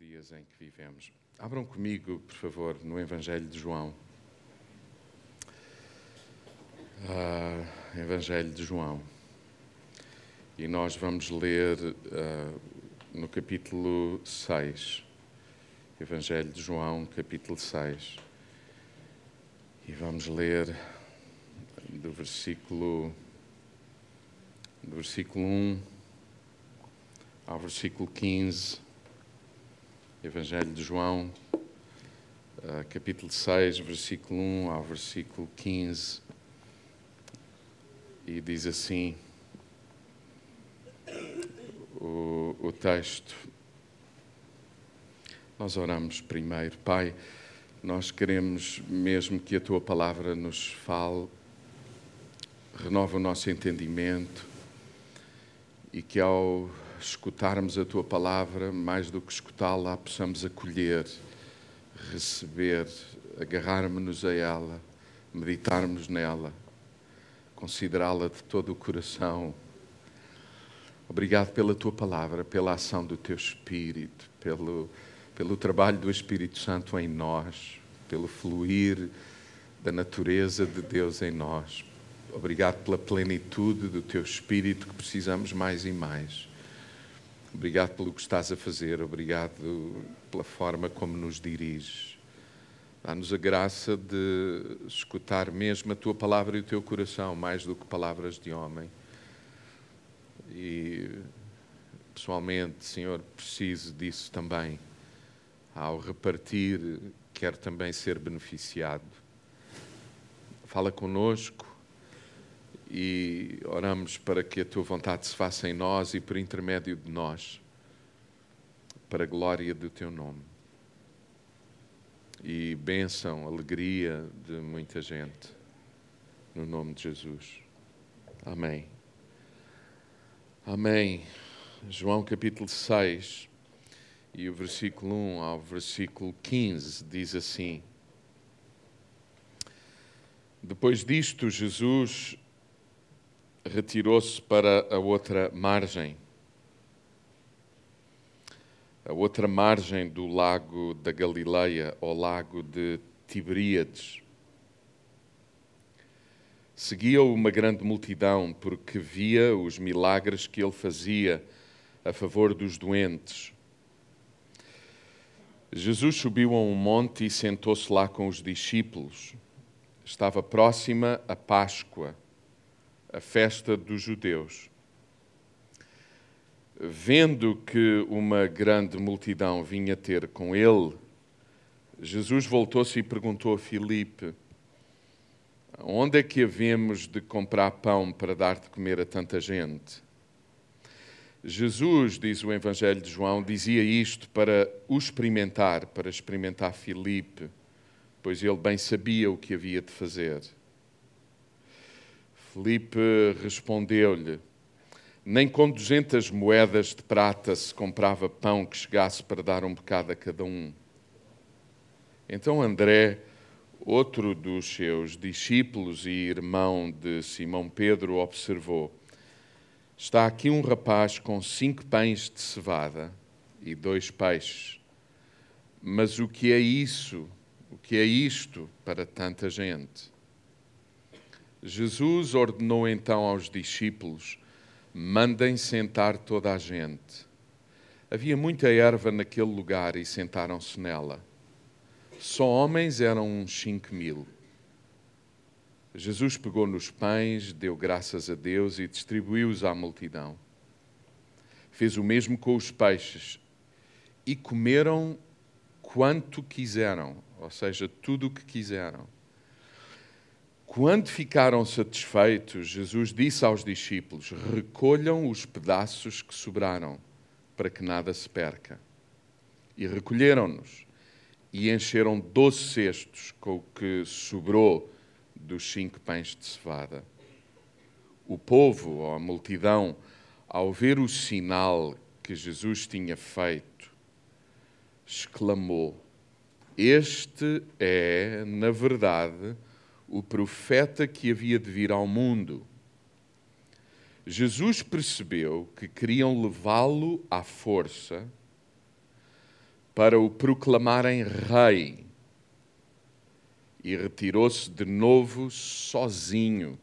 dias em que vivemos. Abram comigo, por favor, no Evangelho de João. Ah, Evangelho de João. E nós vamos ler ah, no capítulo 6. Evangelho de João, capítulo 6. E vamos ler do versículo, do versículo 1 ao versículo 15, Evangelho de João, uh, capítulo 6, versículo 1 ao versículo 15, e diz assim o, o texto. Nós oramos primeiro, Pai, nós queremos mesmo que a tua palavra nos fale, renova o nosso entendimento e que ao escutarmos a tua palavra, mais do que escutá-la, possamos acolher, receber, agarrarmos-nos a ela, meditarmos nela, considerá-la de todo o coração. Obrigado pela tua palavra, pela ação do teu Espírito, pelo, pelo trabalho do Espírito Santo em nós, pelo fluir da natureza de Deus em nós. Obrigado pela plenitude do teu Espírito que precisamos mais e mais. Obrigado pelo que estás a fazer, obrigado pela forma como nos diriges. Dá-nos a graça de escutar mesmo a tua palavra e o teu coração, mais do que palavras de homem. E, pessoalmente, Senhor, preciso disso também. Ao repartir, quero também ser beneficiado. Fala conosco e oramos para que a tua vontade se faça em nós e por intermédio de nós, para a glória do teu nome. E bênção, alegria de muita gente, no nome de Jesus. Amém. Amém. João capítulo 6 e o versículo 1 ao versículo 15 diz assim: Depois disto, Jesus retirou-se para a outra margem, a outra margem do lago da Galileia, ou lago de Tiberíades. Seguia-o uma grande multidão, porque via os milagres que ele fazia a favor dos doentes. Jesus subiu a um monte e sentou-se lá com os discípulos. Estava próxima a Páscoa a festa dos judeus. Vendo que uma grande multidão vinha ter com ele, Jesus voltou-se e perguntou a Filipe: Onde é que havemos de comprar pão para dar de comer a tanta gente? Jesus, diz o Evangelho de João, dizia isto para o experimentar, para experimentar Filipe, pois ele bem sabia o que havia de fazer. Felipe respondeu-lhe: Nem com duzentas moedas de prata se comprava pão que chegasse para dar um bocado a cada um. Então André, outro dos seus discípulos e irmão de Simão Pedro, observou: Está aqui um rapaz com cinco pães de cevada e dois peixes. Mas o que é isso? O que é isto para tanta gente? Jesus ordenou então aos discípulos: mandem sentar toda a gente. Havia muita erva naquele lugar e sentaram-se nela. Só homens eram uns cinco mil. Jesus pegou nos pães, deu graças a Deus e distribuiu-os à multidão. Fez o mesmo com os peixes e comeram quanto quiseram, ou seja, tudo o que quiseram. Quando ficaram satisfeitos, Jesus disse aos discípulos: Recolham os pedaços que sobraram, para que nada se perca. E recolheram-nos e encheram doze cestos com o que sobrou dos cinco pães de cevada. O povo, ou a multidão, ao ver o sinal que Jesus tinha feito, exclamou: Este é, na verdade, o profeta que havia de vir ao mundo. Jesus percebeu que queriam levá-lo à força para o proclamarem rei e retirou-se de novo sozinho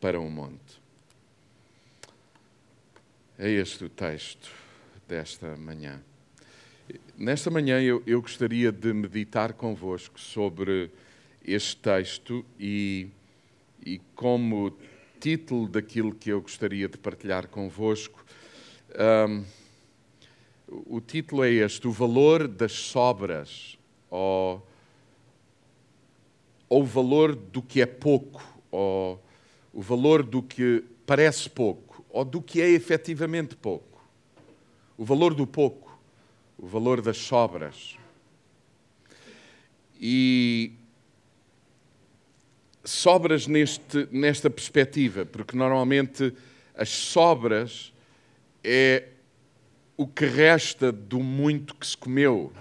para o monte. É este o texto desta manhã. Nesta manhã eu, eu gostaria de meditar convosco sobre este texto e, e como título daquilo que eu gostaria de partilhar convosco, um, o título é este: O Valor das Sobras, ou, ou o valor do que é pouco, ou o valor do que parece pouco, ou do que é efetivamente pouco. O valor do pouco, o valor das sobras. E sobras neste, nesta perspectiva, porque normalmente as sobras é o que resta do muito que se comeu.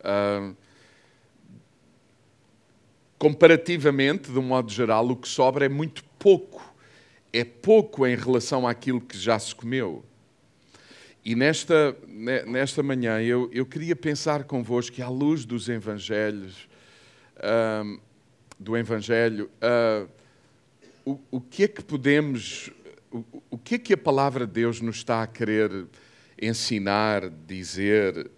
Uh, comparativamente, de um modo geral, o que sobra é muito pouco. É pouco em relação àquilo que já se comeu. E nesta, nesta manhã eu, eu queria pensar convosco que, à luz dos Evangelhos, uh, do Evangelho, uh, o, o que é que podemos o, o que é que a palavra de Deus nos está a querer ensinar, dizer?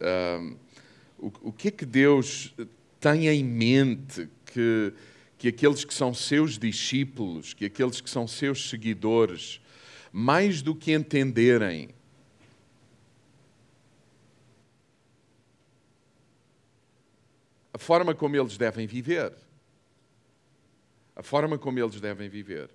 o, o que é que Deus tem em mente que, que aqueles que são seus discípulos, que aqueles que são seus seguidores, mais do que entenderem a forma como eles devem viver. A forma como eles devem viver.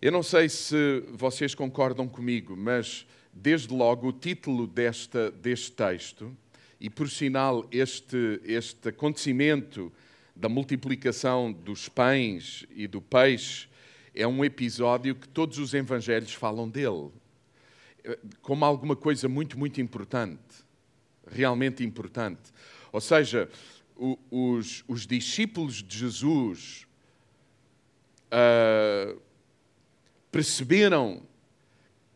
Eu não sei se vocês concordam comigo, mas desde logo o título desta, deste texto, e por sinal este, este acontecimento da multiplicação dos pães e do peixe, é um episódio que todos os evangelhos falam dele, como alguma coisa muito, muito importante, realmente importante. Ou seja, os, os discípulos de Jesus. Uh, perceberam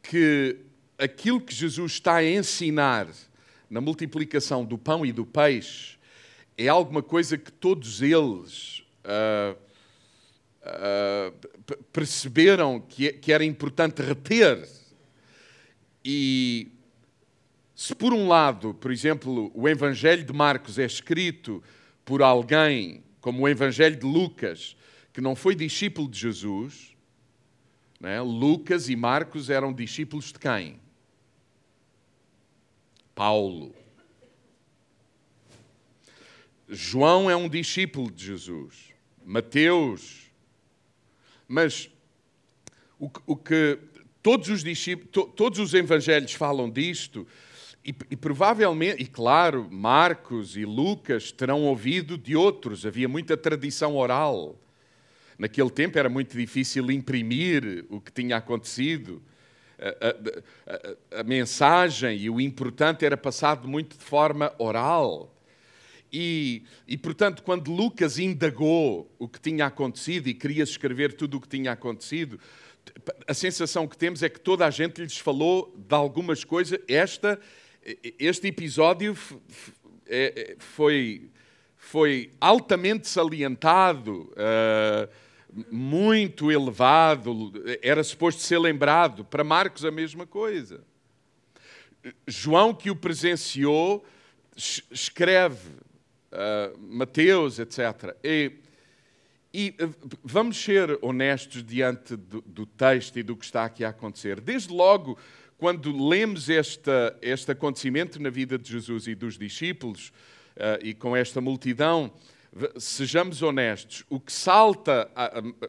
que aquilo que Jesus está a ensinar na multiplicação do pão e do peixe é alguma coisa que todos eles uh, uh, perceberam que, que era importante reter. E se por um lado, por exemplo, o Evangelho de Marcos é escrito por alguém, como o Evangelho de Lucas, que não foi discípulo de Jesus, né? Lucas e Marcos eram discípulos de quem? Paulo. João é um discípulo de Jesus. Mateus. Mas o, que todos os discípulos, to, todos os evangelhos falam disto, e, e, provavelmente, e claro, Marcos e Lucas terão ouvido de outros, havia muita tradição oral. Naquele tempo era muito difícil imprimir o que tinha acontecido. A, a, a, a, mensagem e o importante era passado muito de forma oral. E, e, portanto, quando Lucas indagou o que tinha acontecido e queria escrever tudo o que tinha acontecido, a sensação que temos é que toda a gente lhes falou de algumas coisas. Esta, este episódio é, é, foi, foi altamente salientado. Uh, muito elevado, era suposto ser lembrado. Para Marcos, a mesma coisa. João, que o presenciou, escreve, uh, Mateus, etc. E, e, ah, vamos ser honestos diante do, do, texto e do que está aqui a acontecer. Desde logo, quando lemos esta, este acontecimento na vida de Jesus e dos discípulos, uh, e com esta multidão, sejamos honestos, o que salta,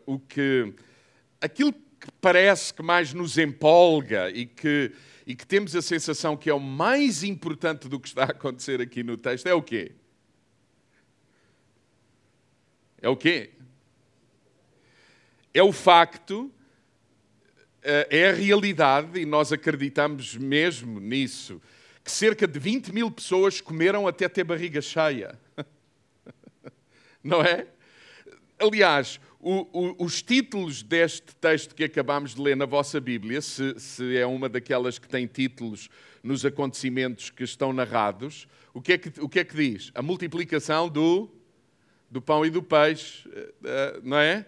o que, aquilo que parece que mais nos empolga e que, e que temos a sensação que é o mais importante do que está a acontecer aqui no texto é o quê? É o quê? É o facto, é a realidade, e nós acreditamos mesmo nisso, que cerca de 20 mil pessoas comeram até ter barriga cheia não é? Aliás, o, o, os títulos deste texto que acabamos de ler na vossa Bíblia, se, se, é uma daquelas que tem títulos nos acontecimentos que estão narrados, o que é que, que, é que diz? A multiplicação do, do pão e do peixe, eh, não é?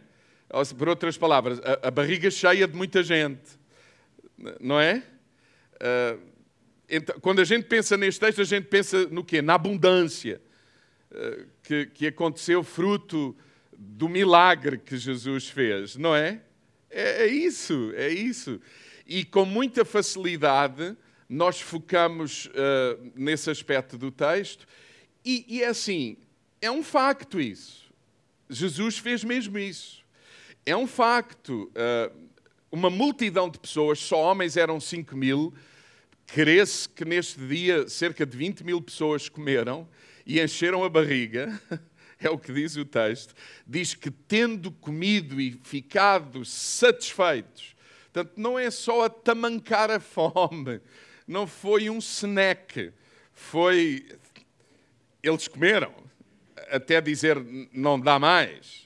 Por outras palavras, a, a barriga cheia de muita gente, não é? Uh, então, quando a gente pensa neste texto, a gente pensa no quê? Na abundância uh, que, que aconteceu fruto do milagre que Jesus fez, não é? É, é isso, é isso. E com muita facilidade nós focamos uh, nesse aspecto do texto, e, e é assim, é um facto isso. Jesus fez mesmo isso. É um facto. Uh, uma multidão de pessoas, só homens eram 5 mil, cresce que neste dia cerca de 20 mil pessoas comeram e encheram a barriga. É o que diz o texto. Diz que tendo comido e ficado satisfeitos, portanto, não é só a tamancar a fome, não foi um snack, foi. Eles comeram, até dizer não dá mais,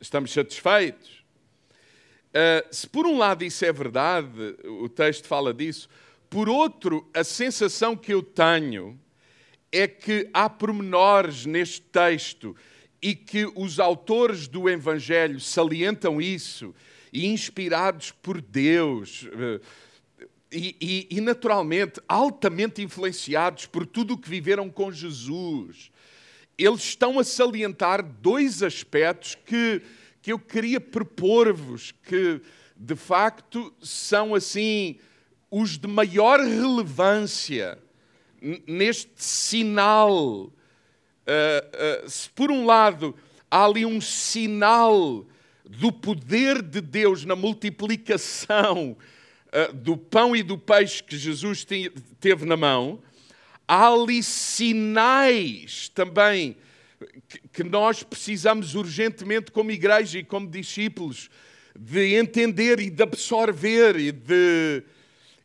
estamos satisfeitos. Uh, se por um lado isso é verdade, o texto fala disso, por outro, a sensação que eu tenho é que há pormenores neste texto e que os autores do Evangelho salientam isso, e inspirados por Deus, uh, e, e, e, naturalmente altamente influenciados por tudo o que viveram com Jesus, eles estão a salientar dois aspectos que que eu queria propor-vos, que de facto são assim os de maior relevância neste sinal. Uh, uh, se por um lado há ali um sinal do poder de Deus na multiplicação uh, do pão e do peixe que Jesus teve na mão, há ali sinais também que nós precisamos urgentemente, como igreja e como discípulos, de entender e de absorver e de,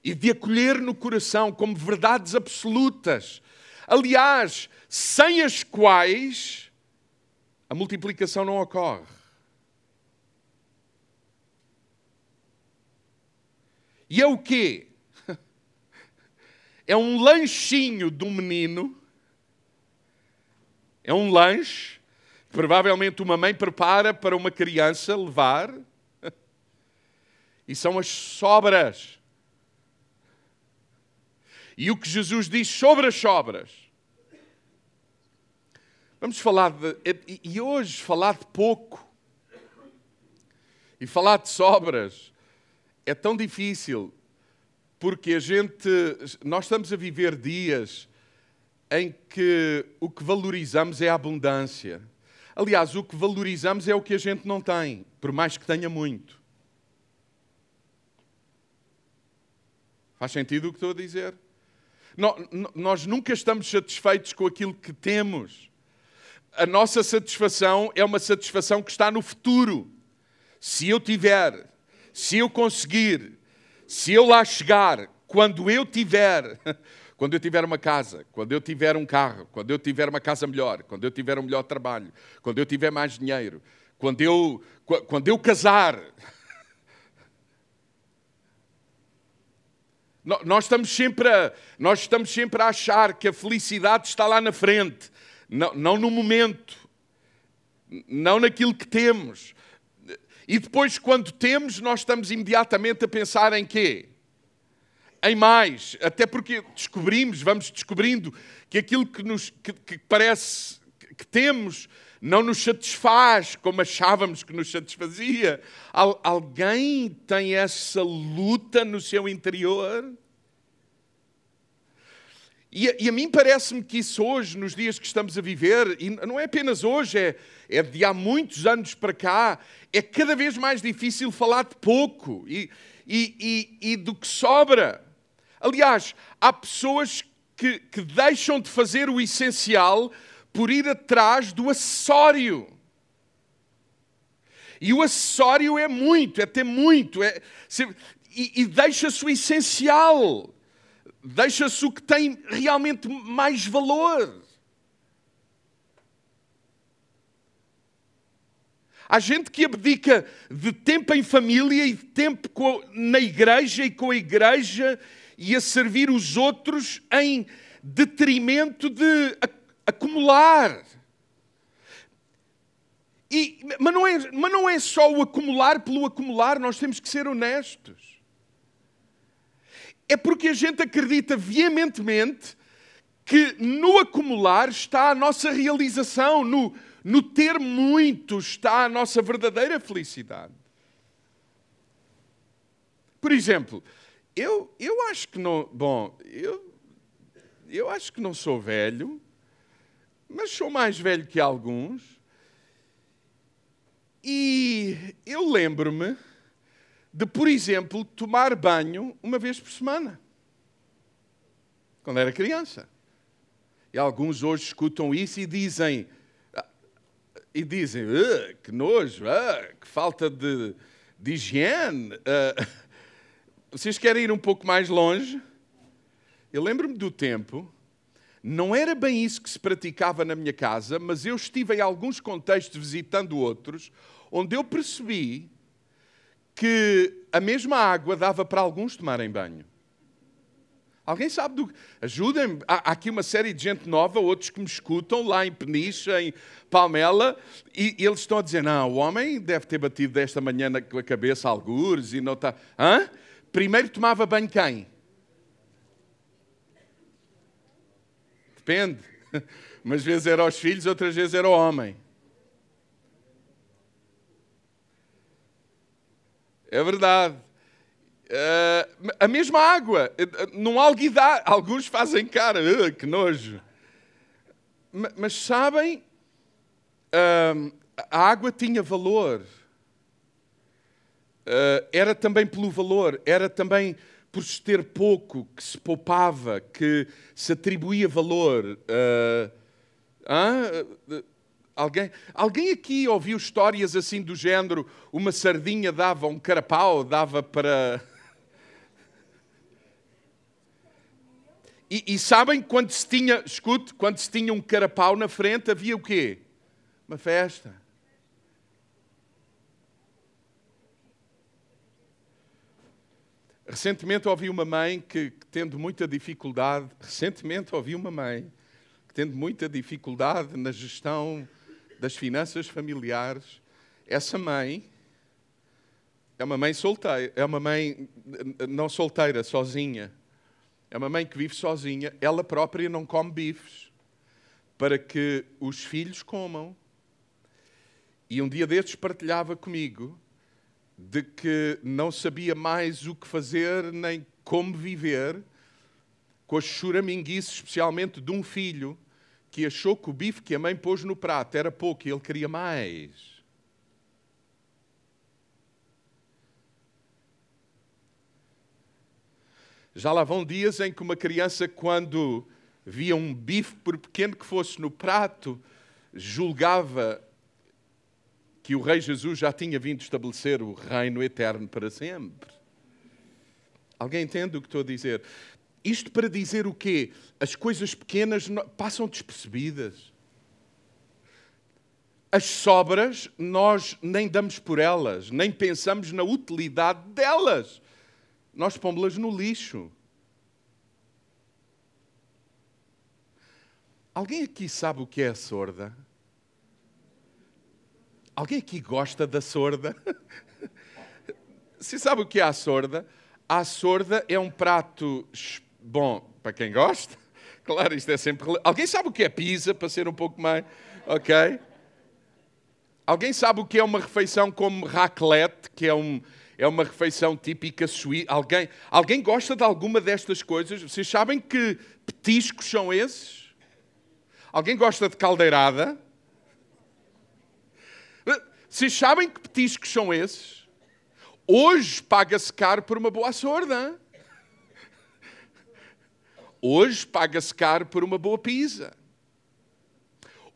e de acolher no coração como verdades absolutas. Aliás, sem as quais a multiplicação não ocorre. E é o quê? É um lanchinho do menino é um lanche que provavelmente uma mãe prepara para uma criança levar. E são as sobras. E o que Jesus diz sobre as sobras. Vamos falar de. E hoje falar de pouco e falar de sobras é tão difícil porque a gente. Nós estamos a viver dias em que o que valorizamos é a abundância. Aliás, o que valorizamos é o que a gente não tem, por mais que tenha muito. Faz sentido o que estou a dizer? Nós nunca estamos satisfeitos com aquilo que temos. A nossa satisfação é uma satisfação que está no futuro. Se eu tiver, se eu conseguir, se eu lá chegar, quando eu tiver, quando eu tiver uma casa, quando eu tiver um carro, quando eu tiver uma casa melhor, quando eu tiver um melhor trabalho, quando eu tiver mais dinheiro, quando eu, quando eu casar. Nós estamos, sempre a, nós estamos sempre a achar que a felicidade está lá na frente, não, não no momento, não naquilo que temos. E depois, quando temos, nós estamos imediatamente a pensar em quê? em mais, até porque descobrimos, vamos descobrindo que aquilo que, nos, que, que parece que temos não nos satisfaz como achávamos que nos satisfazia. Al, alguém tem essa luta no seu interior? E, e a mim parece-me que isso hoje, nos dias que estamos a viver, e não é apenas hoje, é, é de há muitos anos para cá, é cada vez mais difícil falar de pouco e, e, e, e do que sobra. Aliás, há pessoas que, que deixam de fazer o essencial por ir atrás do acessório. E o acessório é muito, é ter muito, é, e, e deixa-se o essencial, deixa-se o que tem realmente mais valor. Há gente que abdica de tempo em família e de tempo na igreja e com a igreja e a servir os outros em detrimento de acumular. E, mas, não é, mas não é só o acumular pelo acumular, nós temos que ser honestos. É porque a gente acredita veementemente que no acumular está a nossa realização, no, no ter muito está a nossa verdadeira felicidade. Por exemplo, eu, eu acho que não. Bom, eu, eu acho que não sou velho, mas sou mais velho que alguns. E eu lembro-me de, por exemplo, tomar banho uma vez por semana, quando era criança. E alguns hoje escutam isso e dizem, e dizem, que nojo, que falta de, de higiene. Uh, vocês querem ir um pouco mais longe? Eu lembro-me do tempo, não era bem isso que se praticava na minha casa, mas eu estive em alguns contextos visitando outros, onde eu percebi que a mesma água dava para alguns tomarem banho. Alguém sabe do. Ajudem-me. Há aqui uma série de gente nova, outros que me escutam lá em Peniche, em Palmela, e, eles estão a dizer: não, o homem deve ter batido desta manhã na cabeça algures e não está. Hã? Primeiro tomava banho quem? Depende. Umas vezes era aos filhos, outras vezes era o homem. É verdade. Uh, a mesma água, eh, num alguidar, alguns fazem cara, uh, que nojo. Mas sabem, uh, a água tinha valor. era também pelo valor, era também por se ter pouco, que se poupava, que se atribuía valor. Alguém, alguém aqui ouviu histórias assim do género: uma sardinha dava um carapau, dava para. E, e, sabem quando se tinha, escute, quando se tinha um carapau na frente, havia o quê? Uma festa. Recentemente ouvi uma mãe que, que, tendo muita dificuldade, recentemente ouvi uma mãe que tendo muita dificuldade na gestão das finanças familiares, essa mãe é uma mãe solteira, é uma mãe não solteira, sozinha. É uma mãe que vive sozinha, ela própria não come bifes, para que os filhos comam. E um dia destes partilhava comigo de que não sabia mais o que fazer nem como viver com as choraminguices, especialmente de um filho que achou que o bife que a mãe pôs no prato era pouco e ele queria mais. Já lá vão dias em que uma criança, quando via um bife, por pequeno que fosse no prato, julgava que o Rei Jesus já tinha vindo estabelecer o reino eterno para sempre. Alguém entende o que estou a dizer? Isto para dizer o quê? As coisas pequenas passam despercebidas. As sobras, nós nem damos por elas, nem pensamos na utilidade delas. Nós pomos-las no lixo. Alguém aqui sabe o que é a sorda? Alguém aqui gosta da sorda? Você sabe o que é a sorda? A sorda é um prato Bom, para quem gosta, claro, isto é sempre. Alguém sabe o que é pizza, para ser um pouco mais. Ok? Alguém sabe o que é uma refeição como raclette, que é, um, é uma refeição típica suíça? Alguém, alguém gosta de alguma destas coisas? Vocês sabem que petiscos são esses? Alguém gosta de caldeirada? Vocês sabem que petiscos são esses? Hoje paga-se caro por uma boa sorda. Hoje paga-se caro por uma boa pizza.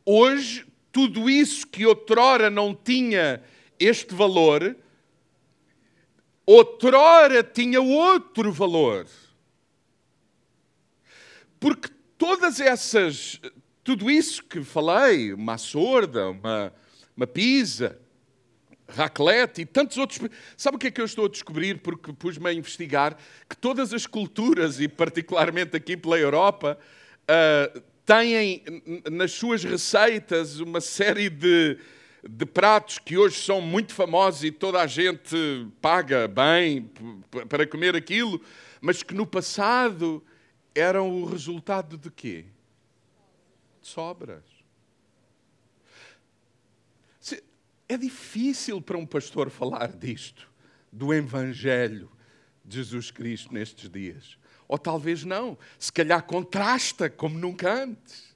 Hoje, tudo isso que outrora não tinha este valor, outrora tinha outro valor. Porque todas essas, tudo isso que falei, uma sorda, uma, uma pizza, raclette e tantos outros. Sabe o que é que eu estou a descobrir? Porque pus-me a investigar que todas as culturas, e particularmente aqui pela Europa, uh, têm nas suas receitas uma série de, de pratos que hoje são muito famosos e toda a gente paga bem para comer aquilo, mas que no passado eram o resultado de quê? De sobras. É difícil para um pastor falar disto, do Evangelho de Jesus Cristo nestes dias. Ou talvez não. Se calhar contrasta como nunca antes.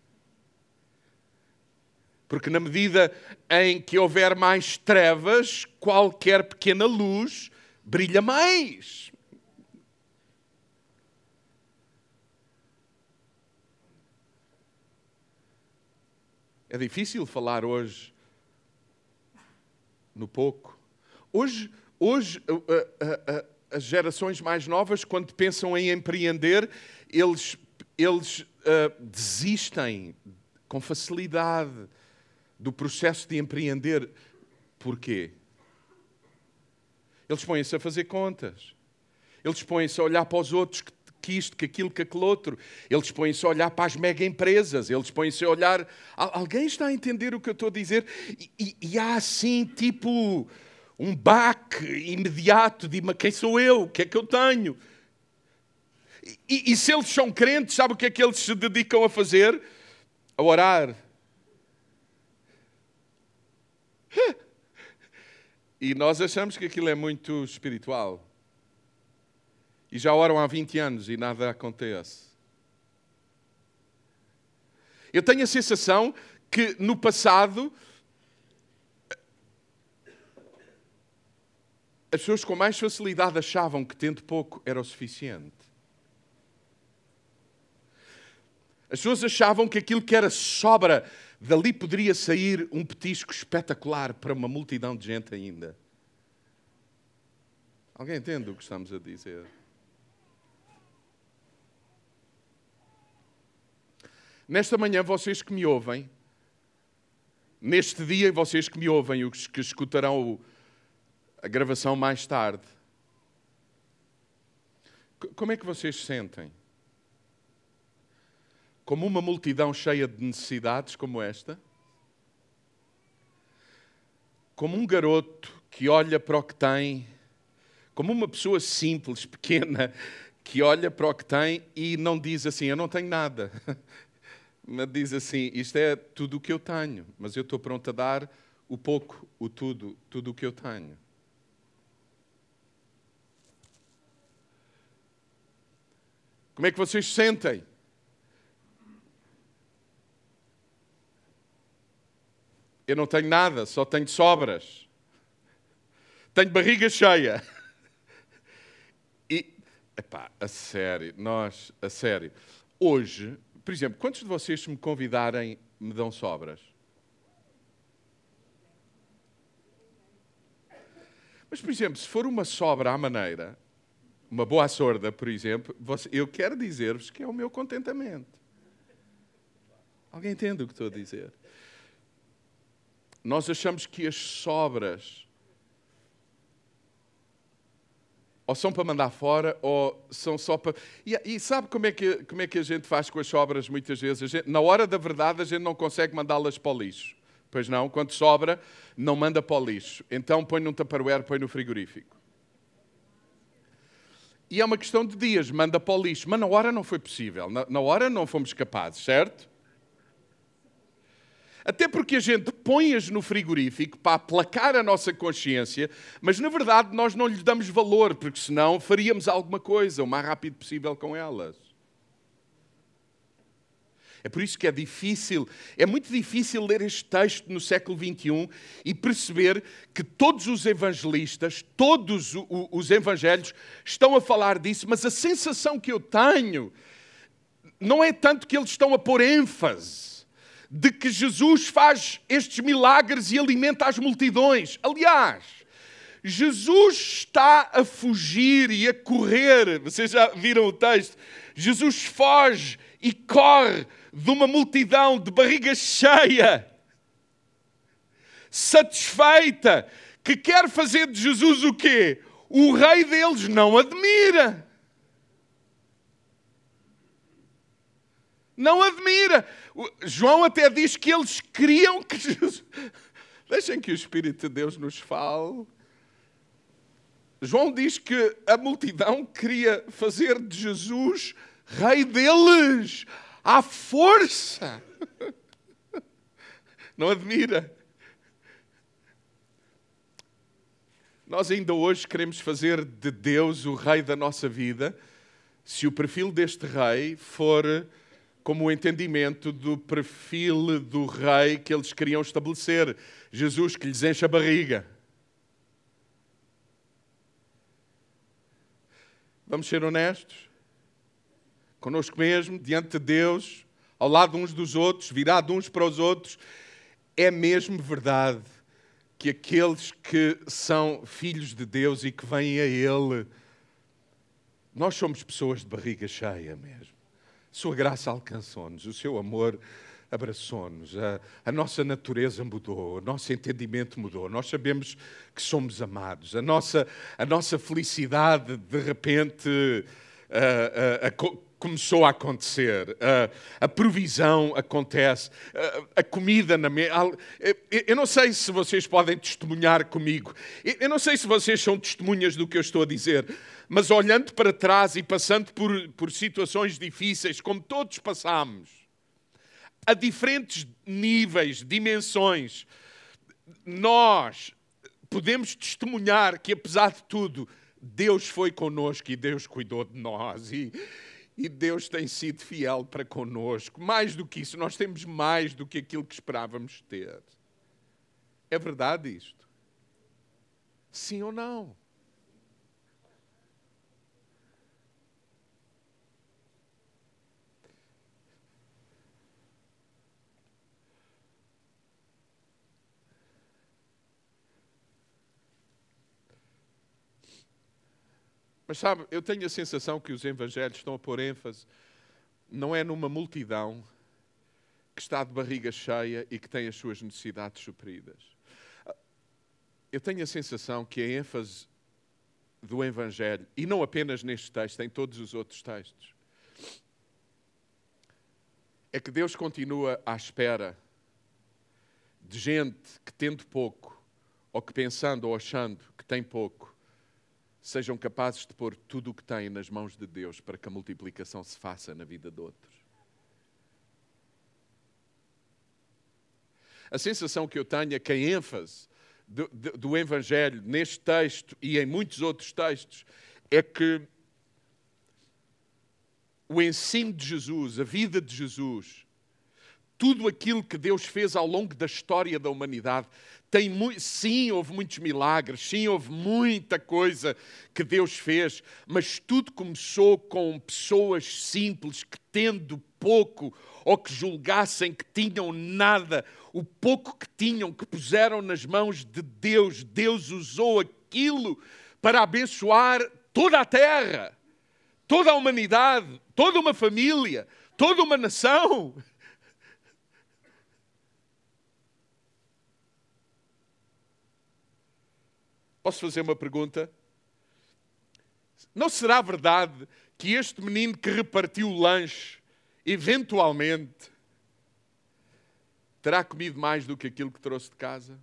Porque na medida em que houver mais trevas, qualquer pequena luz brilha mais. É difícil falar hoje no pouco. Hoje, hoje as gerações mais novas, quando pensam em empreender, eles, eles desistem com facilidade do processo de empreender. Porquê? Eles põem-se a fazer contas. Eles põem-se a olhar para os outros que, que isto, que aquilo, que aquele outro. Eles põem-se a olhar para as mega empresas. Eles põem-se a olhar. Alguém está a entender o que eu estou a dizer? E, e, e há assim, tipo, um baque imediato de quem sou eu? O que é que eu tenho? E, e se eles são crentes, sabe o que é que eles se dedicam a fazer? A orar E nós achamos que aquilo é muito espiritual. E já oram há 20 anos e nada acontece. Eu tenho a sensação que no passado as pessoas com mais facilidade achavam que tendo pouco era o suficiente. As pessoas achavam que aquilo que era sobra Dali poderia sair um petisco espetacular para uma multidão de gente ainda. Alguém entende o que estamos a dizer? Nesta manhã, vocês que me ouvem, neste dia, vocês que me ouvem, os que escutarão a gravação mais tarde, como é que vocês se sentem? como uma multidão cheia de necessidades como esta? Como um garoto que olha para o que tem, como uma pessoa simples, pequena, que olha para o que tem e não diz assim: Eu não tenho nada. Mas diz assim: Isto é tudo o que eu tenho, mas eu estou pronto a dar o pouco, o tudo, tudo o que eu tenho. Como é que vocês se sentem? Eu não tenho nada, só tenho sobras. Tenho barriga cheia. E, epá, a sério, nós, a sério. Hoje, por exemplo, quantos de vocês, se me convidarem, me dão sobras? Mas, por exemplo, se for uma sobra à maneira, uma boa sorda, por exemplo, eu quero dizer-vos que é o meu contentamento. Alguém entende o que estou a dizer? Nós achamos que as sobras ou são para mandar fora ou são só para. E, e, sabe como é, que, como é que a gente faz com as sobras muitas vezes? Gente, na hora da verdade, a gente não consegue mandá-las para o lixo. Pois não, quando sobra, não manda para o lixo. Então põe num tupperware, põe no frigorífico. E é uma questão de dias, manda para o lixo. Mas na hora não foi possível, na, na hora não fomos capazes, certo? Até porque a gente põe-as no frigorífico para aplacar a nossa consciência, mas na verdade nós não lhes damos valor, porque senão faríamos alguma coisa o mais rápido possível com elas. É por isso que é difícil, é muito difícil ler este texto no século XXI e perceber que todos os evangelistas, todos os evangelhos estão a falar disso, mas a sensação que eu tenho não é tanto que eles estão a pôr ênfase de que Jesus faz estes milagres e alimenta as multidões. Aliás, Jesus está a fugir e a correr. Vocês já viram o texto? Jesus foge e corre de uma multidão de barriga cheia, satisfeita, que quer fazer de Jesus o quê? O rei deles não admira. Não admira. João até diz que eles queriam que Jesus. Deixem que o Espírito de Deus nos fale. João diz que a multidão queria fazer de Jesus rei deles, à força. Não admira? Nós ainda hoje queremos fazer de Deus o rei da nossa vida, se o perfil deste rei for como o entendimento do perfil do rei que eles queriam estabelecer. Jesus que lhes enche a barriga. Vamos ser honestos? Conosco mesmo, diante de Deus, ao lado uns dos outros, virados uns para os outros, é mesmo verdade que aqueles que são filhos de Deus e que vêm a Ele, nós somos pessoas de barriga cheia mesmo. Sua graça alcançou-nos, o seu amor abraçou-nos, a, a, nossa natureza mudou, o nosso entendimento mudou, nós sabemos que somos amados, a nossa, a nossa felicidade de repente a, a, começou a acontecer, a, provisão acontece, a, comida na mesa. Eu não sei se vocês podem testemunhar comigo, eu não sei se vocês são testemunhas do que eu estou a dizer, mas olhando para trás e passando por, por situações difíceis, como todos passamos, a diferentes níveis, dimensões, nós podemos testemunhar que, apesar de tudo, Deus foi conosco e Deus cuidou de nós. E, e Deus tem sido fiel para conosco. Mais do que isso, nós temos mais do que aquilo que esperávamos ter. É verdade isto? Sim ou não? Mas sabe, eu tenho a sensação que os evangelhos estão a pôr ênfase, não é numa multidão que está de barriga cheia e que tem as suas necessidades supridas. Eu tenho a sensação que a ênfase do Evangelho, e não apenas neste texto, em todos os outros textos, é que Deus continua à espera de gente que, tendo pouco, ou que pensando ou achando que tem pouco, sejam capazes de pôr tudo o que têm nas mãos de Deus para que a multiplicação se faça na vida de outros. A sensação que eu tenho é que a ênfase do, do, do Evangelho neste texto e em muitos outros textos é que o ensino de Jesus, a vida de Jesus, tudo aquilo que Deus fez ao longo da história da humanidade tem sim, houve muitos milagres, sim, houve muita coisa que Deus fez, mas tudo começou com pessoas simples que, tendo pouco ou que julgassem que tinham nada, o pouco que tinham, que puseram nas mãos de Deus, Deus usou aquilo para abençoar toda a terra, toda a humanidade, toda uma família, toda uma nação. Posso fazer uma pergunta? Não será verdade que este menino que repartiu o lanche, eventualmente, terá comido mais do que aquilo que trouxe de casa?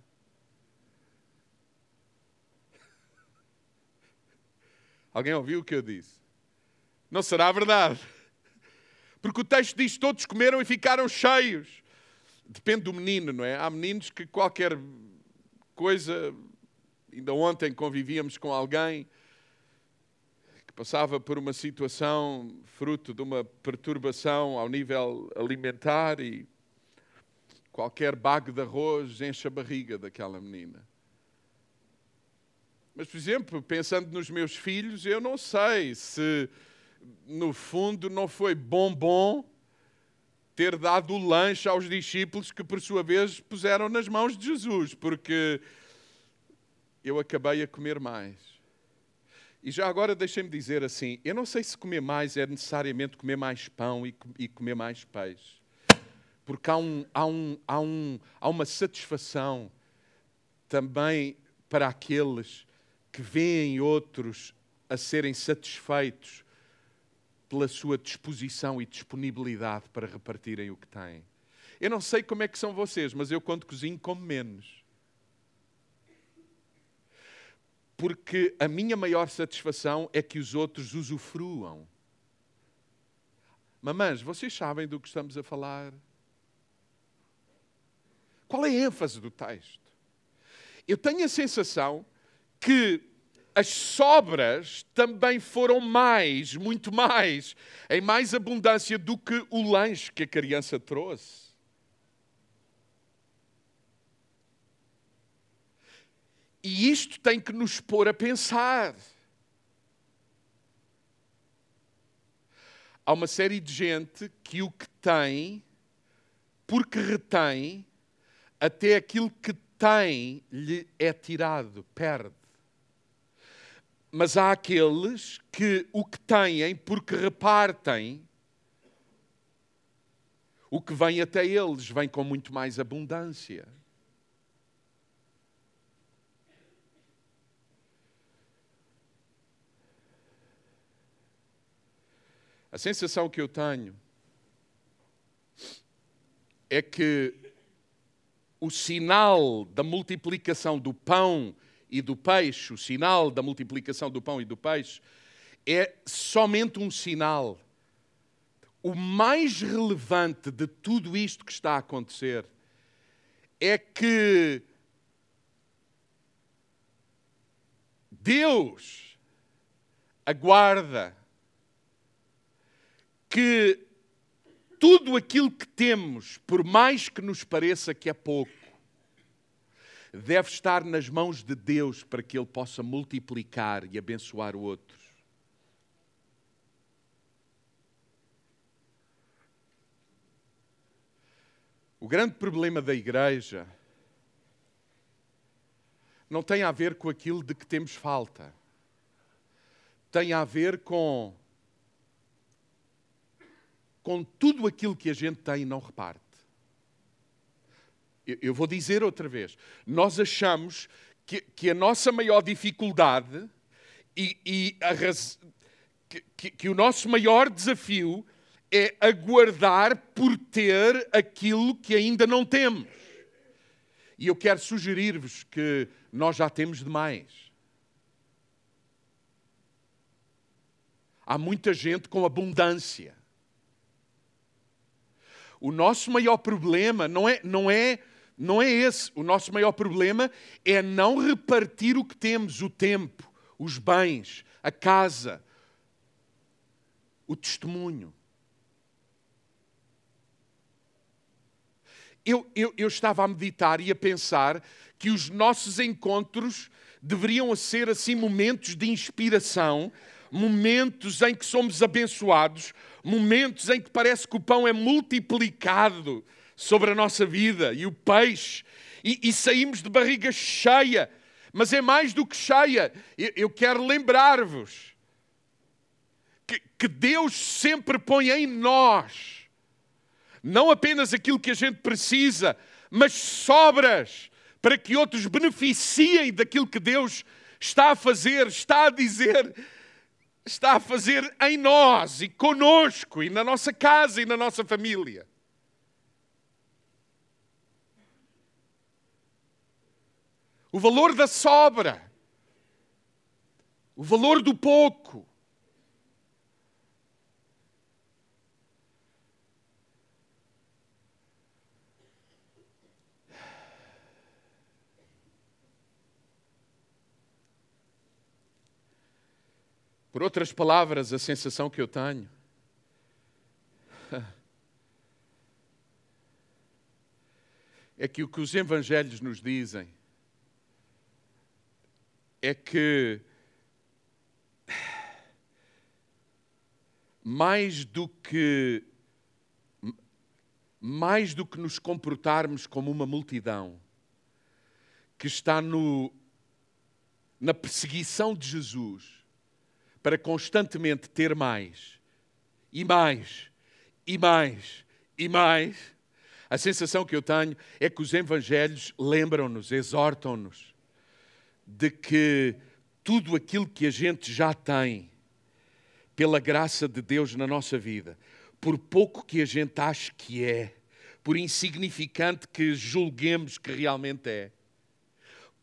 Alguém ouviu o que eu disse? Não será verdade. Porque o texto diz: todos comeram e ficaram cheios. Depende do menino, não é? Há meninos que qualquer coisa Ainda ontem convivíamos com alguém que passava por uma situação fruto de uma perturbação ao nível alimentar e qualquer bago de arroz enche a barriga daquela menina. Mas, por exemplo, pensando nos meus filhos, eu não sei se no fundo não foi bom bom ter dado o lanche aos discípulos que, por sua vez, puseram nas mãos de Jesus, porque eu acabei a comer mais. E já agora deixem-me dizer assim: eu não sei se comer mais é necessariamente comer mais pão e, comer mais peixe. Porque há, um, há, um, há, um, há uma satisfação também para aqueles que veem outros a serem satisfeitos pela sua disposição e disponibilidade para repartirem o que têm. Eu não sei como é que são vocês, mas eu quando cozinho como menos. Porque a minha maior satisfação é que os outros usufruam. Mamães, vocês sabem do que estamos a falar? Qual é a ênfase do texto? Eu tenho a sensação que as sobras também foram mais, muito mais, em mais abundância do que o lanche que a criança trouxe. E isto tem que nos pôr a pensar. Há uma série de gente que o que tem, porque retém, até aquilo que tem lhe é tirado, perde. Mas há aqueles que o que têm, porque repartem, o que vem até eles vem com muito mais abundância. A sensação que eu tenho é que o sinal da multiplicação do pão e do peixe, o sinal da multiplicação do pão e do peixe, é somente um sinal. O mais relevante de tudo isto que está a acontecer é que Deus aguarda que tudo aquilo que temos, por mais que nos pareça que é pouco, deve estar nas mãos de Deus para que Ele possa multiplicar e abençoar outros. O grande problema da igreja não tem a ver com aquilo de que temos falta. Tem a ver com com tudo aquilo que a gente tem e não reparte. Eu vou dizer outra vez. Nós achamos que, que a nossa maior dificuldade e, e raz... que, que o nosso maior desafio é aguardar por ter aquilo que ainda não temos. E eu quero sugerir-vos que nós já temos demais. Há muita gente com abundância. O nosso maior problema não é, não é, não é esse. O nosso maior problema é não repartir o que temos, o tempo, os bens, a casa, o testemunho. Eu, eu, eu, estava a meditar e a pensar que os nossos encontros deveriam ser assim momentos de inspiração, momentos em que somos abençoados, momentos em que parece que o pão é multiplicado sobre a nossa vida e o peixe, e, e saímos de barriga cheia, mas é mais do que cheia. Eu, eu quero lembrar-vos que, que Deus sempre põe em nós não apenas aquilo que a gente precisa, mas sobras para que outros beneficiem daquilo que Deus está a fazer, está a dizer está a fazer em nós e conosco e na nossa casa e na nossa família. O valor da sobra, o valor do pouco. Por outras palavras, a sensação que eu tenho. É que o que os evangelhos nos dizem é que mais do que mais do que nos comportarmos como uma multidão que está no, na perseguição de Jesus, para constantemente ter mais, e mais, e mais, e mais, a sensação que eu tenho é que os evangelhos lembram-nos, exortam-nos de que tudo aquilo que a gente já tem, pela graça de Deus na nossa vida, por pouco que a gente ache que é, por insignificante que julguemos que realmente é,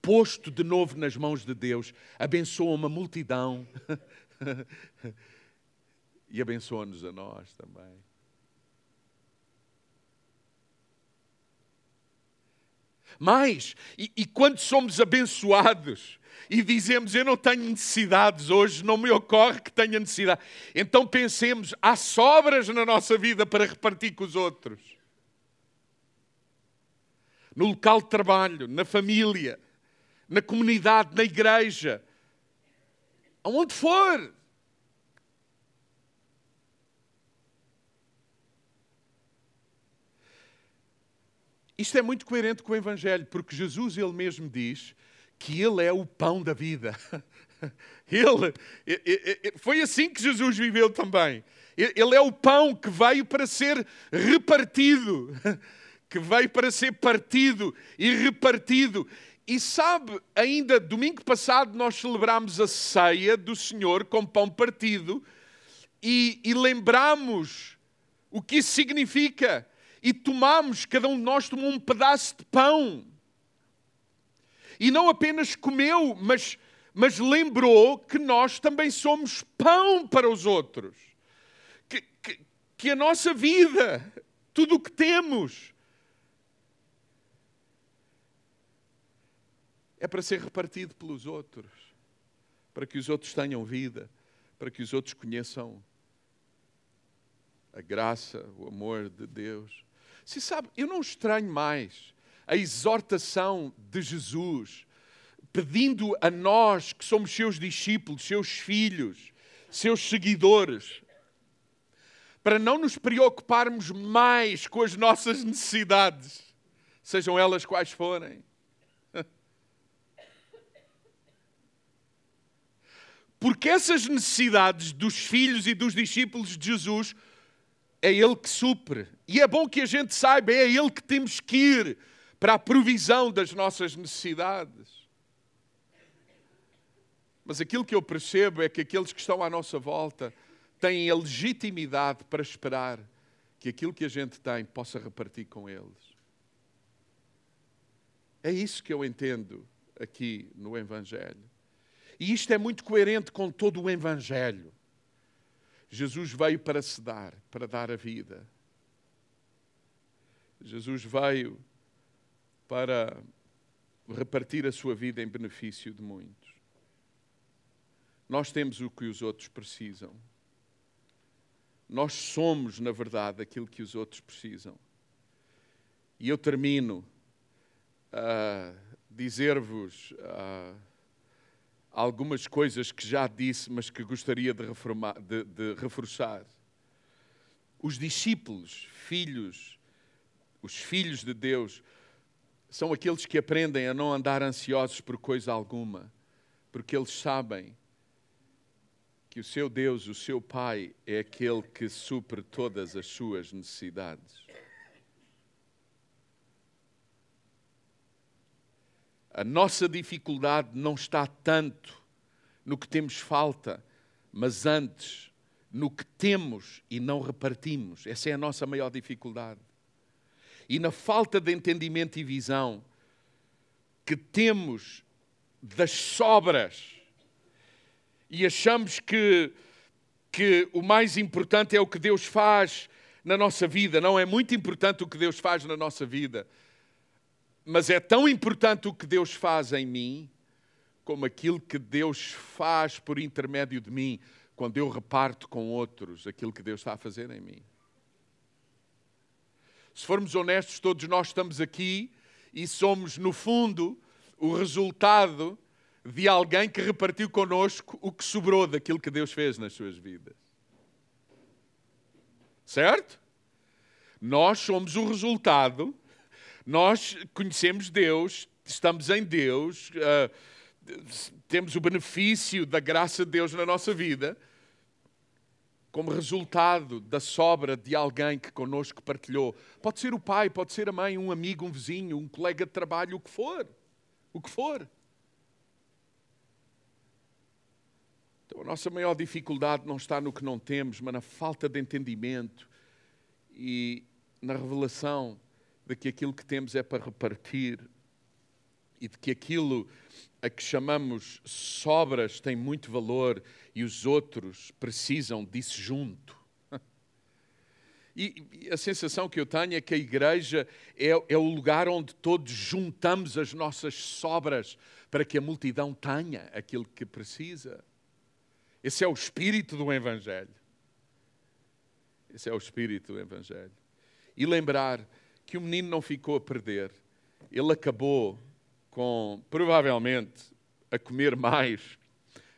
posto de novo nas mãos de Deus, abençoa uma multidão e abençoa-nos a nós também. Mais, e, e quando somos abençoados, e dizemos: Eu não tenho necessidades hoje, não me ocorre que tenha necessidade. Então pensemos: há sobras na nossa vida para repartir com os outros. No local de trabalho, na família, na comunidade, na igreja, aonde for. Isto é muito coerente com o Evangelho, porque Jesus ele mesmo diz que Ele é o pão da vida. Ele, foi assim que Jesus viveu também. Ele é o pão que veio para ser repartido, que veio para ser partido e repartido. E sabe, ainda domingo passado nós celebramos a ceia do Senhor com pão partido e, e lembramos o que isso significa. E tomamos, cada um de nós tomou um pedaço de pão e não apenas comeu, mas, mas lembrou que nós também somos pão para os outros. Que, que, que a nossa vida, tudo o que temos, é para ser repartido pelos outros, para que os outros tenham vida, para que os outros conheçam a graça, o amor de Deus. Se sabe, eu não estranho mais a exortação de Jesus, pedindo a nós que somos seus discípulos, seus filhos, seus seguidores, para não nos preocuparmos mais com as nossas necessidades, sejam elas quais forem. Porque essas necessidades dos filhos e dos discípulos de Jesus é Ele que supre. E é bom que a gente saiba, é Ele que temos que ir para a provisão das nossas necessidades. Mas aquilo que eu percebo é que aqueles que estão à nossa volta têm a legitimidade para esperar que aquilo que a gente tem possa repartir com eles. É isso que eu entendo aqui no Evangelho. E isto é muito coerente com todo o Evangelho. Jesus veio para se dar, para dar a vida. Jesus veio para repartir a sua vida em benefício de muitos. Nós temos o que os outros precisam. Nós somos, na verdade, aquilo que os outros precisam. E eu termino a dizer-vos uh, algumas coisas que já disse, mas que gostaria de, reformar, de, de reforçar. Os discípulos, filhos, os filhos de Deus, são aqueles que aprendem a não andar ansiosos por coisa alguma, porque eles sabem que o seu Deus, o seu Pai, é aquele que supre todas as suas necessidades. A nossa dificuldade não está tanto no que temos falta, mas antes no que temos e não repartimos. Essa é a nossa maior dificuldade e na falta de entendimento e visão que temos das sobras e achamos que, que o mais importante é o que Deus faz na nossa vida. Não é muito importante o que Deus faz na nossa vida, mas é tão importante o que Deus faz em mim como aquilo que Deus faz por intermédio de mim quando eu reparto com outros aquilo que Deus está a fazer em mim. Se formos honestos, todos nós estamos aqui e somos, no fundo, o resultado de alguém que repartiu connosco o que sobrou daquilo que Deus fez nas suas vidas. Certo? Nós somos o resultado, nós conhecemos Deus, estamos em Deus, uh, temos o benefício da graça de Deus na nossa vida, como resultado da sobra de alguém que connosco partilhou. Pode ser o pai, pode ser a mãe, um amigo, um vizinho, um colega de trabalho, o que for. O que for. Então, a nossa maior dificuldade não está no que não temos, mas na falta de entendimento e na revelação de que aquilo que temos é para repartir e de que aquilo a que chamamos sobras tem muito valor e os outros precisam disso junto. E, a sensação que eu tenho é que a igreja é, é, o lugar onde todos juntamos as nossas sobras para que a multidão tenha aquilo que precisa. Esse é o espírito do Evangelho. Esse é o espírito do Evangelho. E lembrar que o menino não ficou a perder, ele acabou com, provavelmente, a comer mais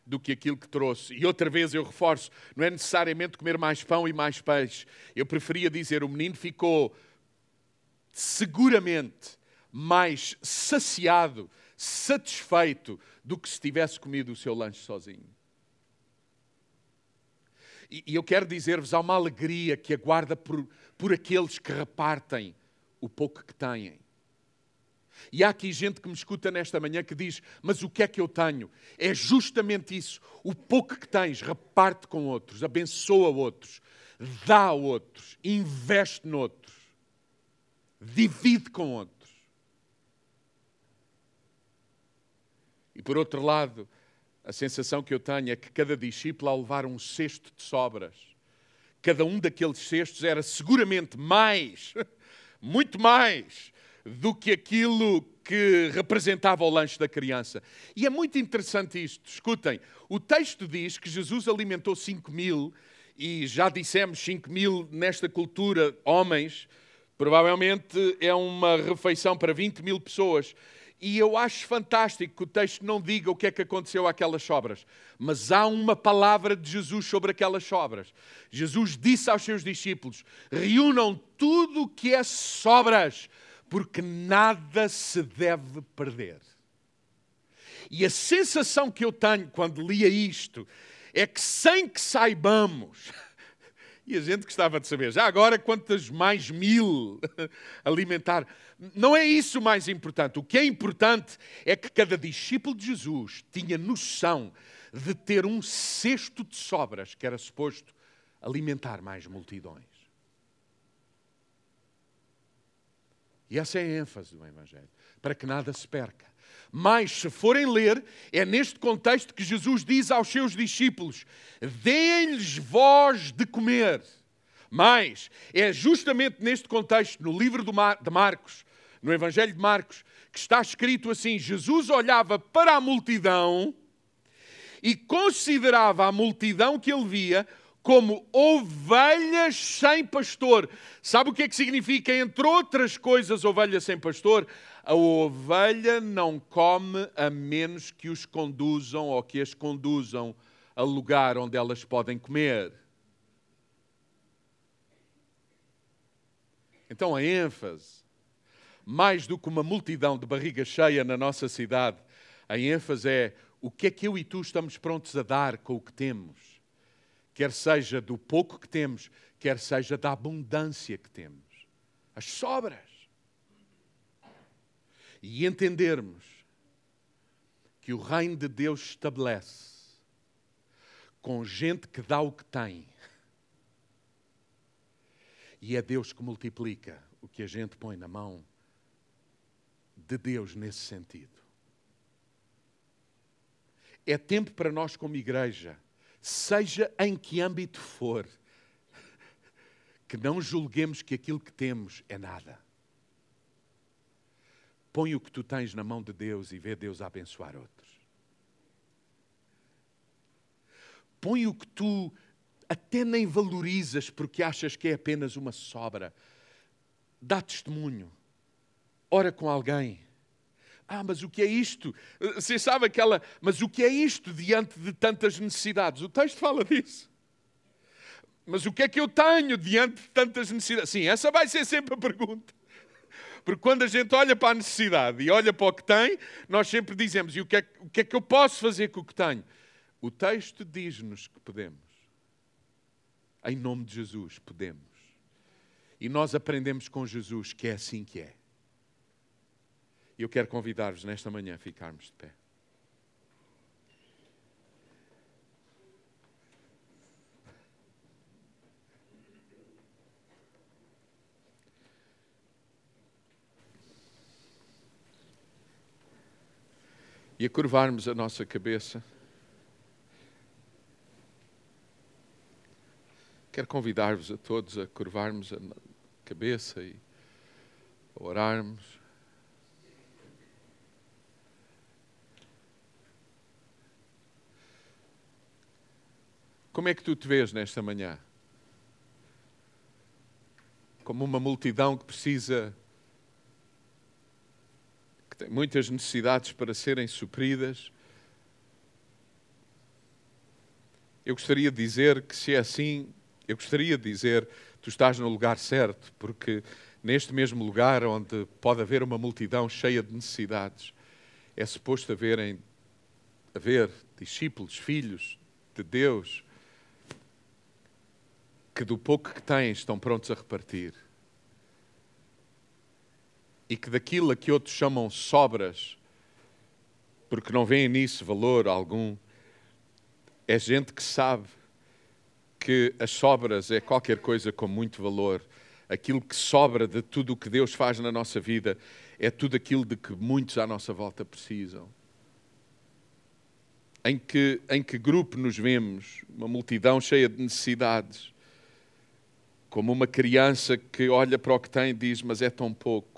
do que aquilo que trouxe. E outra vez eu reforço: não é necessariamente comer mais pão e mais peixe. Eu preferia dizer: o menino ficou seguramente mais saciado, satisfeito do que se tivesse comido o seu lanche sozinho. E, eu quero dizer-vos: há uma alegria que aguarda por, por aqueles que repartem o pouco que têm. E há aqui gente que me escuta nesta manhã que diz: Mas o que é que eu tenho? É justamente isso. O pouco que tens, reparte com outros, abençoa outros, dá a outros, investe noutros, divide com outros. E por outro lado, a sensação que eu tenho é que cada discípulo, ao levar um cesto de sobras, cada um daqueles cestos era seguramente mais, muito mais do que aquilo que representava o lanche da criança. E é muito interessante isto. Escutem, o texto diz que Jesus alimentou 5 mil, e já dissemos 5 mil nesta cultura, homens, provavelmente é uma refeição para 20 mil pessoas. E eu acho fantástico que o texto não diga o que é que aconteceu àquelas sobras, mas há uma palavra de Jesus sobre aquelas sobras. Jesus disse aos seus discípulos: reúnam tudo o que é sobras porque nada se deve perder. E a sensação que eu tenho quando lia isto é que, sem que saibamos, e a gente gostava de saber, já agora quantas mais mil alimentar, não é isso mais importante. O que é importante é que cada discípulo de Jesus tinha noção de ter um cesto de sobras que era suposto alimentar mais multidões. E essa é a ênfase do Evangelho, para que nada se perca. Mas, se forem ler, é neste contexto que Jesus diz aos seus discípulos: deem-lhes voz de comer. Mas é justamente neste contexto, no livro de Marcos, no Evangelho de Marcos, que está escrito assim: Jesus olhava para a multidão e considerava a multidão que ele via como ovelhas sem pastor. Sabe o que é que significa, entre outras coisas, ovelha sem pastor? A ovelha não come a menos que os conduzam ou que as conduzam a lugar onde elas podem comer. Então a ênfase, mais do que uma multidão de barriga cheia na nossa cidade, a ênfase é o que é que eu e tu estamos prontos a dar com o que temos quer seja do pouco que temos, quer seja da abundância que temos. As sobras. E entendermos que o reino de Deus estabelece com gente que dá o que tem. E é Deus que multiplica o que a gente põe na mão de Deus nesse sentido. É tempo para nós, como igreja, seja em que âmbito for, que não julguemos que aquilo que temos é nada. Põe o que tu tens na mão de Deus e vê Deus abençoar outros. Põe o que tu até nem valorizas porque achas que é apenas uma sobra. Dá testemunho. Ora com alguém ah, mas o que é isto? Você sabe aquela. Mas o que é isto diante de tantas necessidades? O texto fala disso. Mas o que é que eu tenho diante de tantas necessidades? Sim, essa vai ser sempre a pergunta. Porque quando a gente olha para a necessidade e olha para o que tem, nós sempre dizemos: e o que é, o que, é que eu posso fazer com o que tenho? O texto diz-nos que podemos. Em nome de Jesus, podemos. E nós aprendemos com Jesus que é assim que é. E eu quero convidar-vos nesta manhã a ficarmos de pé. E a curvarmos a nossa cabeça. Quero convidar-vos a todos a curvarmos a cabeça e a orarmos. Como é que tu te vês nesta manhã? Como uma multidão que precisa tem muitas necessidades para serem supridas. Eu gostaria de dizer que, se é assim, eu gostaria de dizer tu estás no lugar certo, porque neste mesmo lugar onde pode haver uma multidão cheia de necessidades, é suposto haverem, haver discípulos, filhos de Deus, que do pouco que têm estão prontos a repartir e que daquilo a que outros chamam sobras, porque não veem nisso valor algum, é gente que sabe que as sobras é qualquer coisa com muito valor. Aquilo que sobra de tudo o que Deus faz na nossa vida é tudo aquilo de que muitos à nossa volta precisam. Em que, em que grupo nos vemos? Uma multidão cheia de necessidades. Como uma criança que olha para o que tem e diz: Mas é tão pouco ou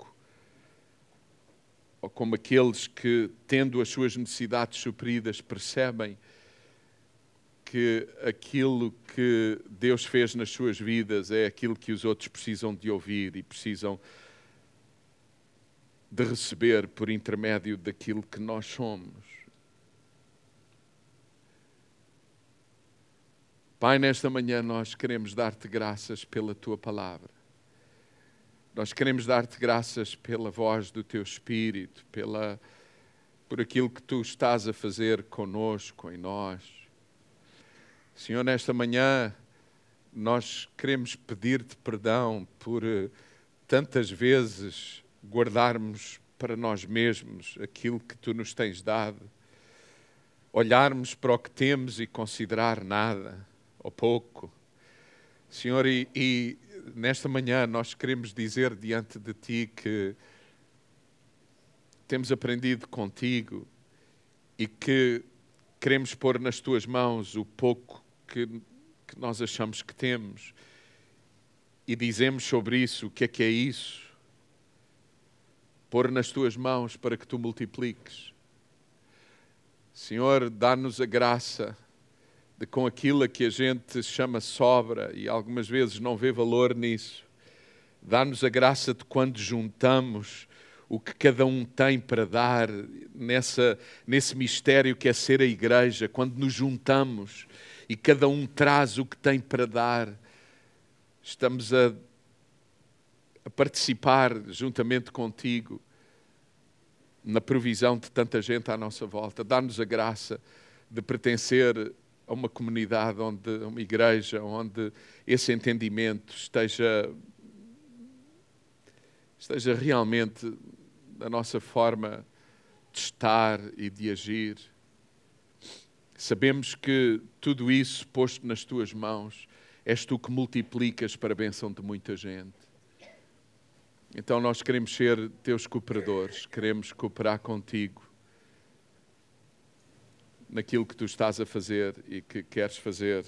como aqueles que, tendo as suas necessidades supridas, percebem que aquilo que Deus fez nas suas vidas é aquilo que os outros precisam de ouvir e precisam de receber por intermédio daquilo que nós somos. Pai, nesta manhã nós queremos dar-te graças pela tua palavra. Nós queremos dar-te graças pela voz do teu Espírito, pela, por aquilo que tu estás a fazer conosco, em nós. Senhor, nesta manhã nós queremos pedir-te perdão por eh, tantas vezes guardarmos para nós mesmos aquilo que tu nos tens dado, olharmos para o que temos e considerar nada ou pouco. Senhor, e, e nesta manhã nós queremos dizer diante de Ti que temos aprendido contigo e que queremos pôr nas Tuas mãos o pouco que, que nós achamos que temos e dizemos sobre isso o que é que é isso. Pôr nas Tuas mãos para que Tu multipliques. Senhor, dá-nos a graça de com aquilo a que a gente chama sobra e algumas vezes não vê valor nisso. Dá-nos a graça de quando juntamos o que cada um tem para dar nessa, nesse mistério que é ser a igreja, quando nos juntamos e cada um traz o que tem para dar, estamos a, a participar juntamente contigo na provisão de tanta gente à nossa volta. Dá-nos a graça de pertencer a uma comunidade, onde, uma igreja, onde esse entendimento esteja, esteja realmente na nossa forma de estar e de agir. Sabemos que tudo isso posto nas tuas mãos, és tu que multiplicas para a benção de muita gente. Então nós queremos ser teus cooperadores, queremos cooperar contigo naquilo que tu estás a fazer e que queres fazer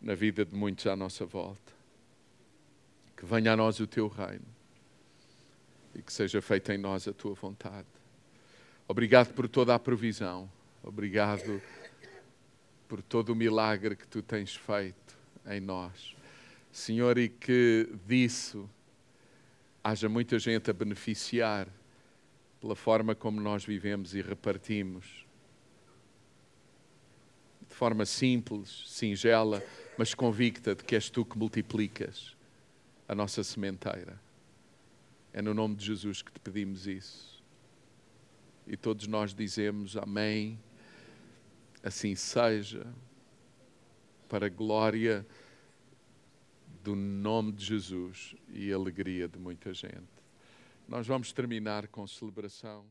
na vida de muitos à nossa volta. Que venha a nós o teu reino e que seja feita em nós a tua vontade. Obrigado por toda a provisão. Obrigado por todo o milagre que tu tens feito em nós. Senhor, e que disso haja muita gente a beneficiar pela forma como nós vivemos e repartimos forma simples, singela, mas convicta de que és tu que multiplicas a nossa sementeira. É no nome de Jesus que te pedimos isso. E todos nós dizemos amém, assim seja, para a glória do nome de Jesus e alegria de muita gente. Nós vamos terminar com celebração.